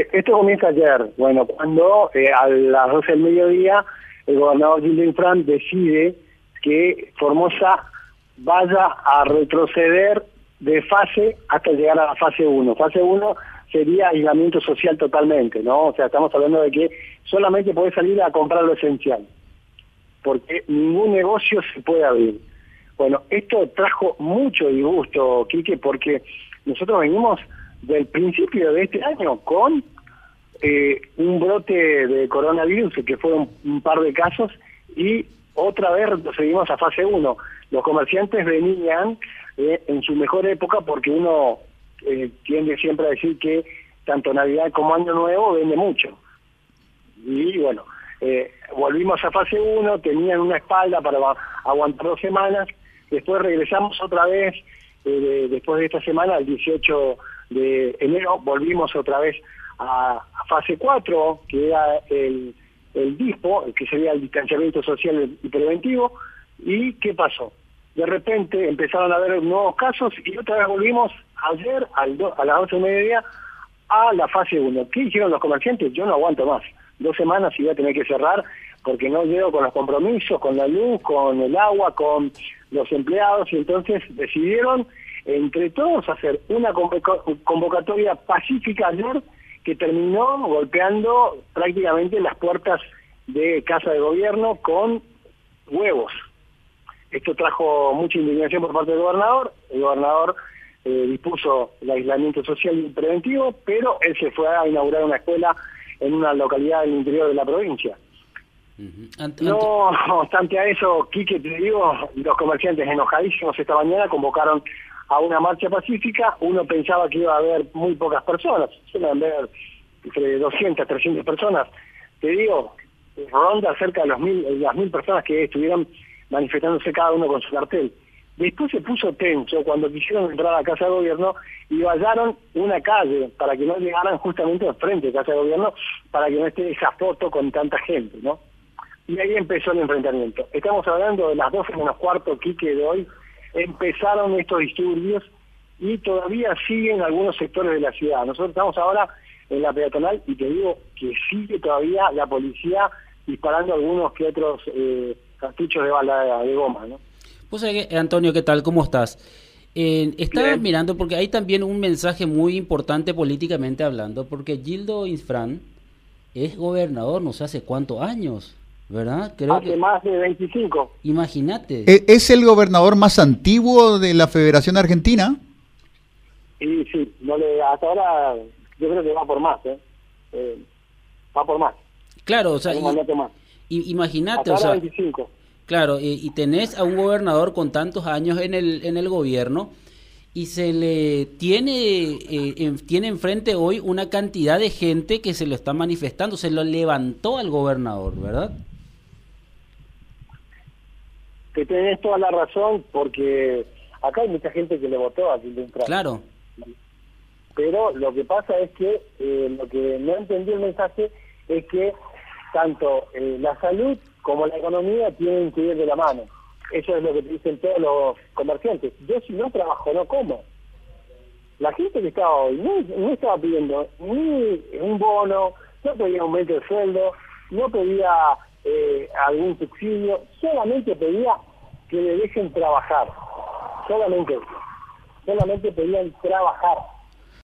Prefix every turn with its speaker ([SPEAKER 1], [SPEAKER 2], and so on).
[SPEAKER 1] Eh, esto comienza ayer, bueno, cuando eh, a las 12 del mediodía el gobernador Gildo Infran decide que Formosa vaya a retroceder de fase hasta llegar a la fase 1. Fase 1 sería aislamiento social totalmente, ¿no? O sea, estamos hablando de que solamente puede salir a comprar lo esencial, porque ningún negocio se puede abrir. Bueno, esto trajo mucho disgusto, Quique, porque nosotros venimos del principio de este año con eh, un brote de coronavirus, que fueron un par de casos, y otra vez seguimos a fase 1. Los comerciantes venían eh, en su mejor época porque uno eh, tiende siempre a decir que tanto Navidad como Año Nuevo vende mucho. Y bueno, volvimos a fase 1, tenían una espalda para aguantar dos semanas, después regresamos otra vez, después de esta semana, el 18 de enero, volvimos otra vez a, fase 4, que era el, el DISPO, que sería el distanciamiento social y preventivo, y ¿qué pasó? De repente empezaron a haber nuevos casos y otra vez volvimos ayer al a las 12 y media a la fase 1. ¿Qué hicieron los comerciantes? Yo no aguanto más. Dos semanas y voy a tener que cerrar porque no llego con los compromisos, con la luz, con el agua, con los empleados y entonces decidieron entre todos hacer una convocatoria pacífica ayer que terminó golpeando prácticamente las puertas de Casa de Gobierno con huevos. Esto trajo mucha indignación por parte del gobernador. El gobernador eh, dispuso el aislamiento social y preventivo, pero él se fue a inaugurar una escuela en una localidad del interior de la provincia. No obstante a eso, Quique, te digo, los comerciantes enojadísimos esta mañana convocaron a una marcha pacífica. Uno pensaba que iba a haber muy pocas personas, suelen haber entre 200, 300 personas. Te digo, ronda cerca de los mil, las mil personas que estuvieron manifestándose cada uno con su cartel. Después se puso tenso cuando quisieron entrar a Casa de Gobierno y vallaron una calle para que no llegaran justamente al frente de Casa de Gobierno, para que no esté esa foto con tanta gente, ¿no? Y ahí empezó el enfrentamiento. Estamos hablando de las 12 menos cuarto, Quique, de hoy. Empezaron estos disturbios y todavía siguen algunos sectores de la ciudad. Nosotros estamos ahora en la peatonal y te digo que sigue todavía la policía disparando algunos que otros eh, cartuchos de bala de goma, ¿no?
[SPEAKER 2] Pues, Antonio, ¿qué tal? ¿Cómo estás? Eh, estaba mirando porque hay también un mensaje muy importante políticamente hablando, porque Gildo Infran es gobernador no sé hace cuántos años, ¿verdad?
[SPEAKER 1] Creo hace más de 25.
[SPEAKER 2] Imagínate.
[SPEAKER 3] ¿E-, ¿Es el gobernador más antiguo de la Federación Argentina?
[SPEAKER 1] Sí, sí, no le, hasta ahora yo creo que va por más, ¿eh? eh va por más.
[SPEAKER 2] Claro, o sea, imagínate, o sea, 25. Claro, y, tenés a un gobernador con tantos años en el, en el gobierno y se le tiene, eh, tiene enfrente hoy una cantidad de gente que se lo está manifestando, se lo levantó al gobernador, ¿verdad?
[SPEAKER 1] Que tenés toda la razón, porque acá hay mucha gente que le votó a Quintín
[SPEAKER 2] Claro.
[SPEAKER 1] Pero lo que pasa es que eh, lo que no entendí el mensaje es que tanto eh, la salud como la economía tienen que ir de la mano. Eso es lo que dicen todos los comerciantes. Yo si no trabajo, no como. La gente que estaba hoy no, estaba pidiendo ni un bono, no pedía aumento de sueldo, no pedía eh, algún subsidio, solamente pedía que le dejen trabajar. Solamente Solamente pedían trabajar